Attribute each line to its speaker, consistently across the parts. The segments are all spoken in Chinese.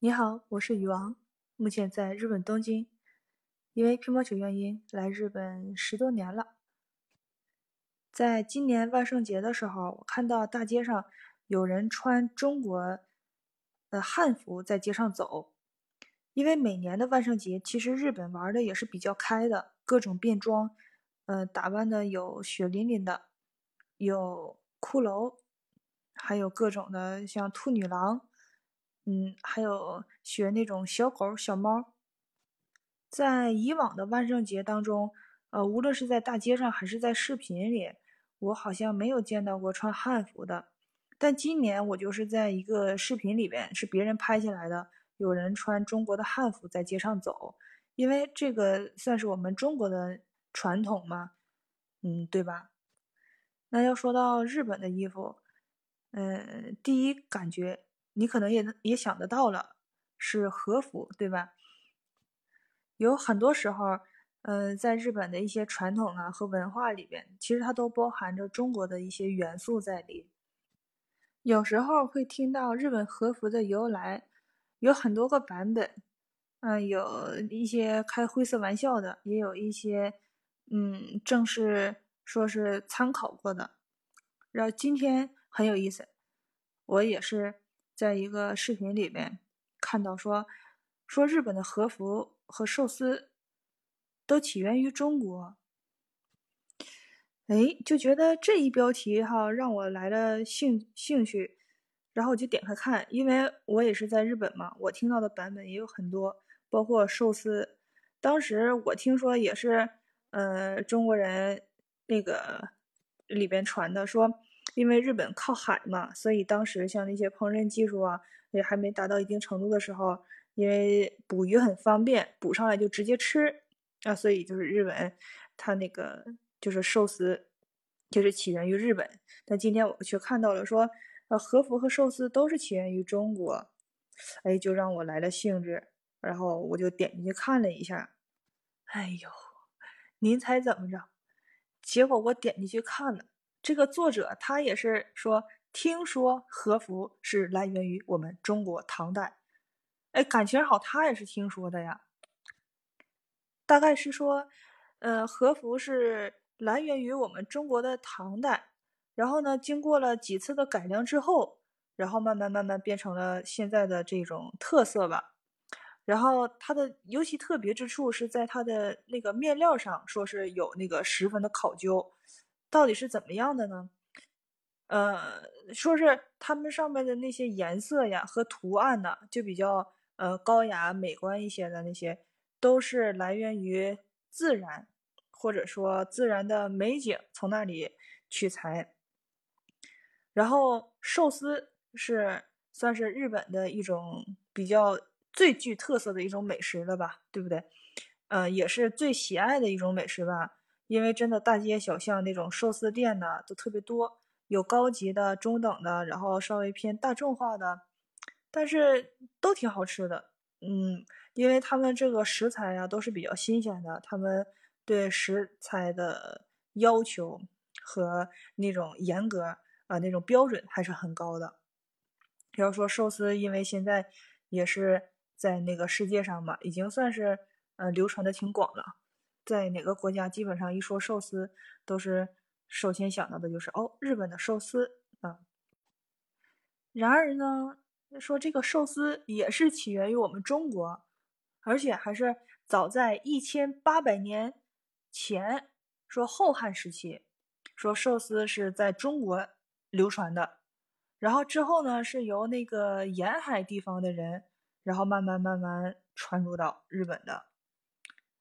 Speaker 1: 你好，我是鱼王，目前在日本东京，因为乒乓球原因来日本十多年了。在今年万圣节的时候，我看到大街上有人穿中国的汉服在街上走。因为每年的万圣节，其实日本玩的也是比较开的，各种变装，呃，打扮的有血淋淋的，有骷髅，还有各种的像兔女郎。嗯，还有学那种小狗、小猫。在以往的万圣节当中，呃，无论是在大街上还是在视频里，我好像没有见到过穿汉服的。但今年我就是在一个视频里边，是别人拍下来的，有人穿中国的汉服在街上走，因为这个算是我们中国的传统嘛，嗯，对吧？那要说到日本的衣服，嗯，第一感觉。你可能也也想得到了，是和服，对吧？有很多时候，嗯，在日本的一些传统啊和文化里边，其实它都包含着中国的一些元素在里。有时候会听到日本和服的由来，有很多个版本，嗯，有一些开灰色玩笑的，也有一些，嗯，正式说是参考过的。然后今天很有意思，我也是。在一个视频里面看到说，说日本的和服和寿司都起源于中国。哎，就觉得这一标题哈让我来了兴兴趣，然后我就点开看，因为我也是在日本嘛，我听到的版本也有很多，包括寿司。当时我听说也是，呃，中国人那个里边传的说。因为日本靠海嘛，所以当时像那些烹饪技术啊，也还没达到一定程度的时候，因为捕鱼很方便，捕上来就直接吃啊，所以就是日本，它那个就是寿司，就是起源于日本。但今天我却看到了说，呃，和服和寿司都是起源于中国，哎，就让我来了兴致，然后我就点进去看了一下，哎呦，您猜怎么着？结果我点进去看了。这个作者他也是说，听说和服是来源于我们中国唐代，哎，感情好，他也是听说的呀。大概是说，呃，和服是来源于我们中国的唐代，然后呢，经过了几次的改良之后，然后慢慢慢慢变成了现在的这种特色吧。然后它的尤其特别之处是在它的那个面料上，说是有那个十分的考究。到底是怎么样的呢？呃，说是他们上面的那些颜色呀和图案呢，就比较呃高雅美观一些的那些，都是来源于自然，或者说自然的美景从那里取材。然后寿司是算是日本的一种比较最具特色的一种美食了吧，对不对？呃，也是最喜爱的一种美食吧。因为真的大街小巷那种寿司店呢，都特别多，有高级的、中等的，然后稍微偏大众化的，但是都挺好吃的。嗯，因为他们这个食材呀都是比较新鲜的，他们对食材的要求和那种严格啊那种标准还是很高的。要说寿司，因为现在也是在那个世界上嘛，已经算是呃流传的挺广了。在哪个国家，基本上一说寿司，都是首先想到的就是哦，日本的寿司啊。然而呢，说这个寿司也是起源于我们中国，而且还是早在一千八百年前，说后汉时期，说寿司是在中国流传的，然后之后呢，是由那个沿海地方的人，然后慢慢慢慢传入到日本的。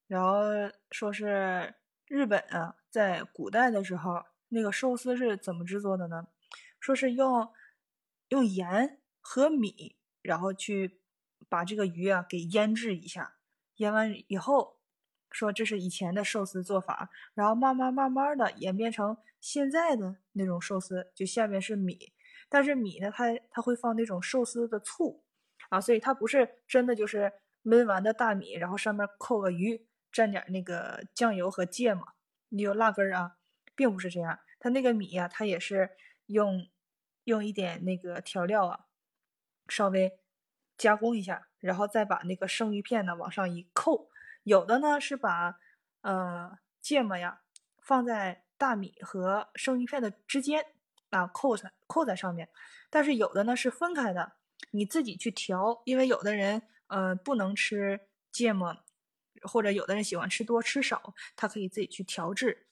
Speaker 1: 然后说是日本啊，在古代的时候，那个寿司是怎么制作的呢？说是用用盐和米，然后去把这个鱼啊给腌制一下，腌完以后，说这是以前的寿司做法，然后慢慢慢慢的演变成现在的那种寿司，就下面是米，但是米呢，它它会放那种寿司的醋啊，所以它不是真的就是焖完的大米，然后上面扣个鱼。蘸点那个酱油和芥末，你有辣根儿啊，并不是这样。它那个米呀，它也是用用一点那个调料啊，稍微加工一下，然后再把那个生鱼片呢往上一扣。有的呢是把呃芥末呀放在大米和生鱼片的之间啊扣在扣在上面，但是有的呢是分开的，你自己去调，因为有的人呃不能吃芥末，或者有的人喜欢吃多吃少，他可以自己去调制。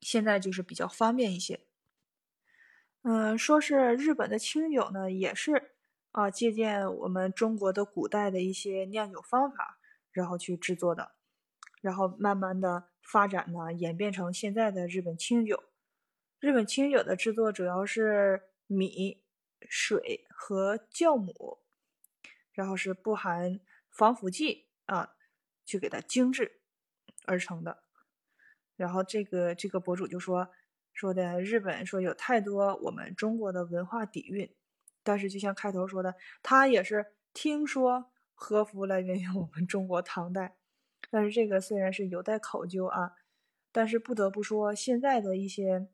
Speaker 1: 现在就是比较方便一些。嗯，说是日本的清酒呢，也是啊，借鉴我们中国的古代的一些酿酒方法，然后去制作的，然后慢慢的发展呢，演变成现在的日本清酒。日本清酒的制作主要是米、水和酵母，然后是不含防腐剂啊，去给它精制而成的。然后这个这个博主就说说的日本说有太多我们中国的文化底蕴，但是就像开头说的，他也是听说和服来源于我们中国唐代，但是这个虽然是有待考究啊，但是不得不说现在的一些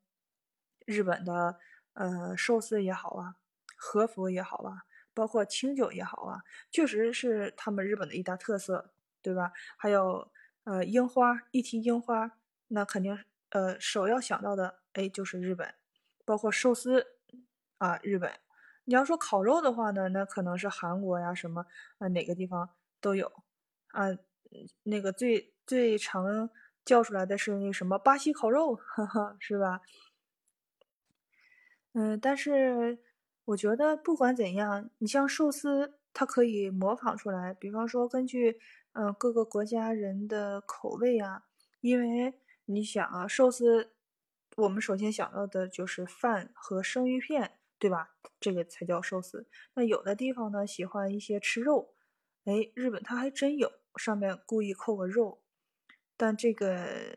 Speaker 1: 日本的呃寿司也好啊，和服也好啊，包括清酒也好啊，确实是他们日本的一大特色，对吧？还有呃樱花，一提樱花。那肯定，呃，首要想到的，哎，就是日本，包括寿司啊，日本。你要说烤肉的话呢，那可能是韩国呀，什么啊，哪个地方都有啊。那个最最常叫出来的是那什么巴西烤肉，哈哈，是吧？嗯，但是我觉得不管怎样，你像寿司，它可以模仿出来，比方说根据嗯各个国家人的口味啊，因为。你想啊，寿司，我们首先想到的就是饭和生鱼片，对吧？这个才叫寿司。那有的地方呢，喜欢一些吃肉，哎，日本它还真有，上面故意扣个肉。但这个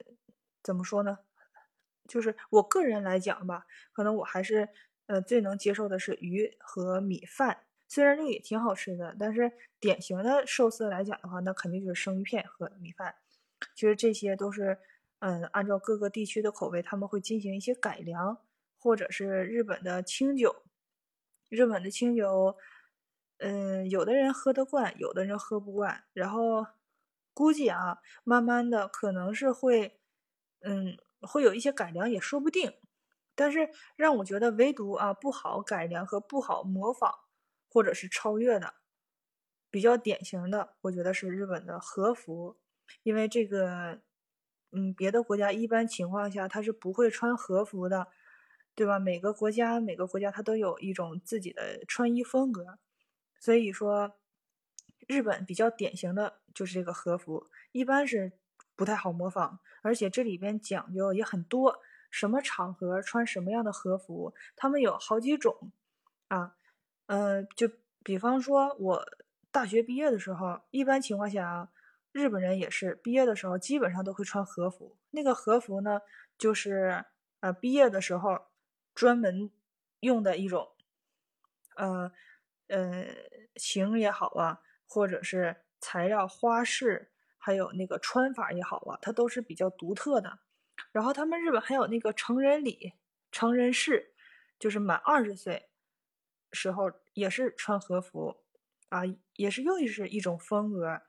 Speaker 1: 怎么说呢？就是我个人来讲吧，可能我还是呃最能接受的是鱼和米饭。虽然这也挺好吃的，但是典型的寿司来讲的话，那肯定就是生鱼片和米饭。其实这些都是。嗯，按照各个地区的口味，他们会进行一些改良，或者是日本的清酒。日本的清酒，嗯，有的人喝得惯，有的人喝不惯。然后估计啊，慢慢的可能是会，嗯，会有一些改良，也说不定。但是让我觉得唯独啊不好改良和不好模仿，或者是超越的，比较典型的，我觉得是日本的和服，因为这个。嗯，别的国家一般情况下他是不会穿和服的，对吧？每个国家每个国家它都有一种自己的穿衣风格，所以说日本比较典型的就是这个和服，一般是不太好模仿，而且这里边讲究也很多，什么场合穿什么样的和服，他们有好几种啊，嗯，就比方说我大学毕业的时候，一般情况下啊。日本人也是毕业的时候基本上都会穿和服，那个和服呢，就是呃毕业的时候专门用的一种，呃呃型也好啊，或者是材料花式，还有那个穿法也好啊，它都是比较独特的。然后他们日本还有那个成人礼、成人式，就是满二十岁时候也是穿和服啊，也是又是一种风格。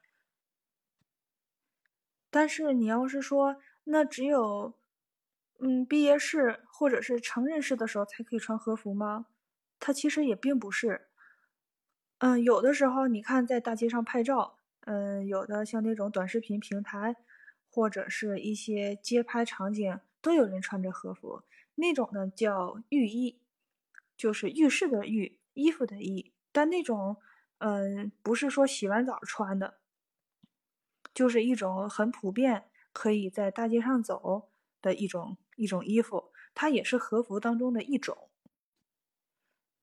Speaker 1: 但是你要是说，那只有，嗯，毕业式或者是成人式的时候才可以穿和服吗？它其实也并不是。嗯，有的时候你看在大街上拍照，嗯，有的像那种短视频平台，或者是一些街拍场景，都有人穿着和服。那种呢叫浴衣，就是浴室的浴，衣服的衣。但那种，嗯，不是说洗完澡穿的。就是一种很普遍，可以在大街上走的一种一种衣服，它也是和服当中的一种。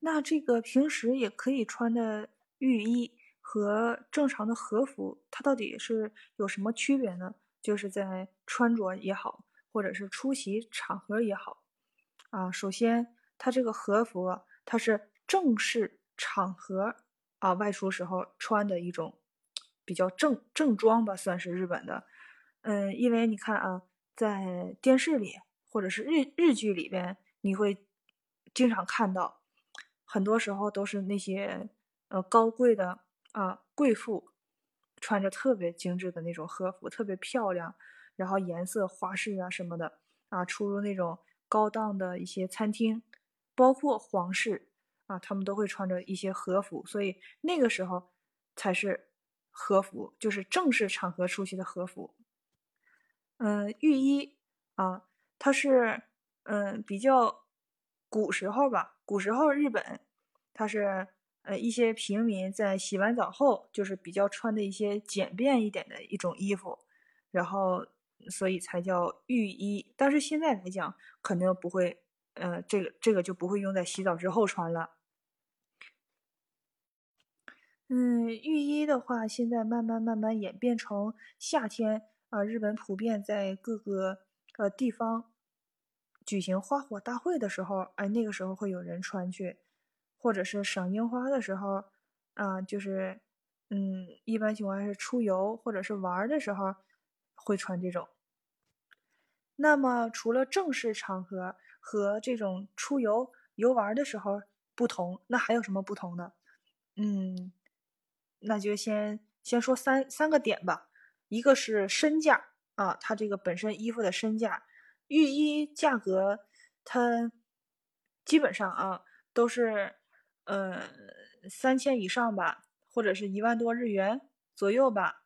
Speaker 1: 那这个平时也可以穿的浴衣和正常的和服，它到底是有什么区别呢？就是在穿着也好，或者是出席场合也好，啊，首先它这个和服，它是正式场合啊外出时候穿的一种。比较正正装吧，算是日本的，嗯，因为你看啊，在电视里或者是日日剧里边，你会经常看到，很多时候都是那些呃高贵的啊贵妇穿着特别精致的那种和服，特别漂亮，然后颜色花式啊什么的啊，出入那种高档的一些餐厅，包括皇室啊，他们都会穿着一些和服，所以那个时候才是和服，就是正式场合出席的和服。嗯，浴衣啊，它是嗯比较古时候吧，古时候日本它是呃一些平民在洗完澡后，就是比较穿的一些简便一点的一种衣服，然后所以才叫浴衣。但是现在来讲，肯定不会，呃，这个这个就不会用在洗澡之后穿了。嗯，浴衣的话，现在慢慢慢慢演变成夏天。啊，日本普遍在各个呃地方举行花火大会的时候，哎，那个时候会有人穿去，或者是赏樱花的时候，啊，就是嗯，一般情况下是出游或者是玩的时候会穿这种。那么，除了正式场合和这种出游游玩的时候不同，那还有什么不同呢？嗯，那就先先说三三个点吧。一个是身价啊，它这个本身衣服的身价，浴衣价格它基本上啊都是呃三千以上吧，或者是一万多日元左右吧，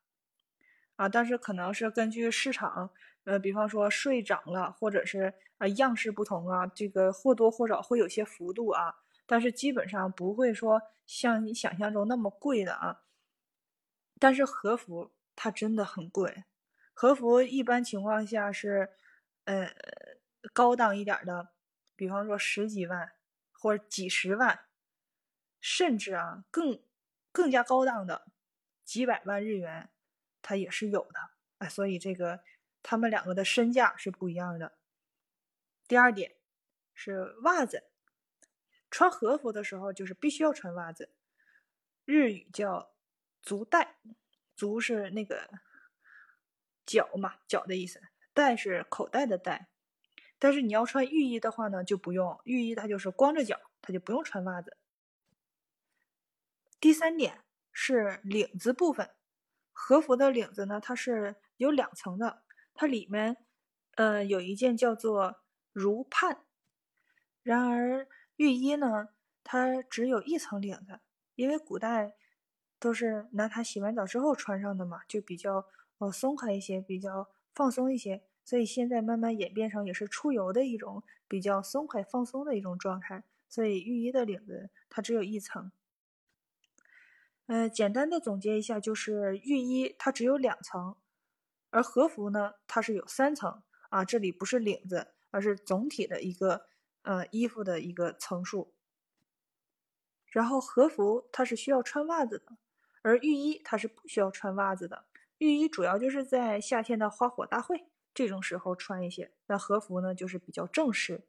Speaker 1: 啊，但是可能是根据市场，呃，比方说税涨了，或者是啊样式不同啊，这个或多或少会有些幅度啊，但是基本上不会说像你想象中那么贵的啊，但是和服。它真的很贵，和服一般情况下是，呃，高档一点的，比方说十几万或者几十万，甚至啊更更加高档的几百万日元，它也是有的。哎，所以这个他们两个的身价是不一样的。第二点是袜子，穿和服的时候就是必须要穿袜子，日语叫足带。足是那个脚嘛，脚的意思。袋是口袋的袋。但是你要穿浴衣的话呢，就不用。浴衣它就是光着脚，它就不用穿袜子。第三点是领子部分，和服的领子呢，它是有两层的，它里面呃有一件叫做如畔。然而浴衣呢，它只有一层领子，因为古代。都是拿它洗完澡之后穿上的嘛，就比较呃松快一些，比较放松一些。所以现在慢慢演变成也是出游的一种比较松快放松的一种状态。所以浴衣的领子它只有一层。呃，简单的总结一下，就是浴衣它只有两层，而和服呢它是有三层啊。这里不是领子，而是总体的一个呃衣服的一个层数。然后和服它是需要穿袜子的。而浴衣它是不需要穿袜子的，浴衣主要就是在夏天的花火大会这种时候穿一些。那和服呢，就是比较正式。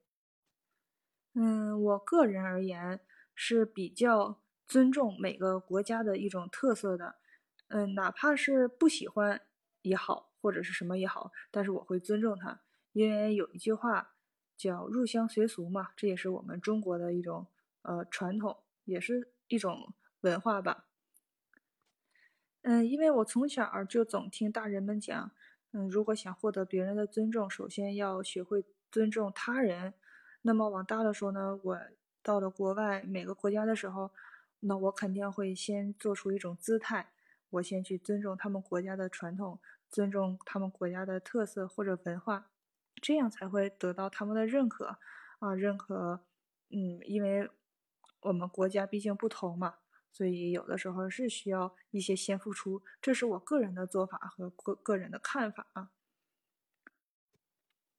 Speaker 1: 嗯，我个人而言是比较尊重每个国家的一种特色的。嗯，哪怕是不喜欢也好，或者是什么也好，但是我会尊重他，因为有一句话叫“入乡随俗”嘛，这也是我们中国的一种呃传统，也是一种文化吧。嗯，因为我从小就总听大人们讲，嗯，如果想获得别人的尊重，首先要学会尊重他人。那么往大了说呢，我到了国外每个国家的时候，那我肯定会先做出一种姿态，我先去尊重他们国家的传统，尊重他们国家的特色或者文化，这样才会得到他们的认可啊，认可。嗯，因为我们国家毕竟不同嘛。所以有的时候是需要一些先付出，这是我个人的做法和个个人的看法啊。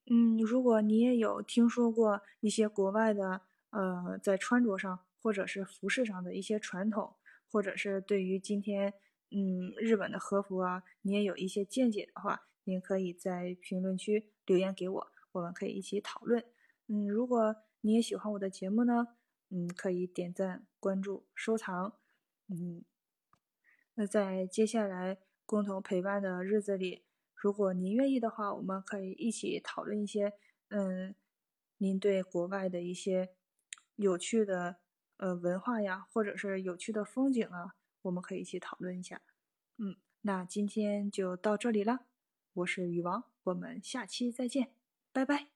Speaker 1: 嗯，如果你也有听说过一些国外的，呃，在穿着上或者是服饰上的一些传统，或者是对于今天，嗯，日本的和服啊，你也有一些见解的话，您可以在评论区留言给我，我们可以一起讨论。嗯，如果你也喜欢我的节目呢，嗯，可以点赞、关注、收藏。嗯，那在接下来共同陪伴的日子里，如果您愿意的话，我们可以一起讨论一些，嗯，您对国外的一些有趣的呃文化呀，或者是有趣的风景啊，我们可以一起讨论一下。嗯，那今天就到这里了，我是雨王，我们下期再见，拜拜。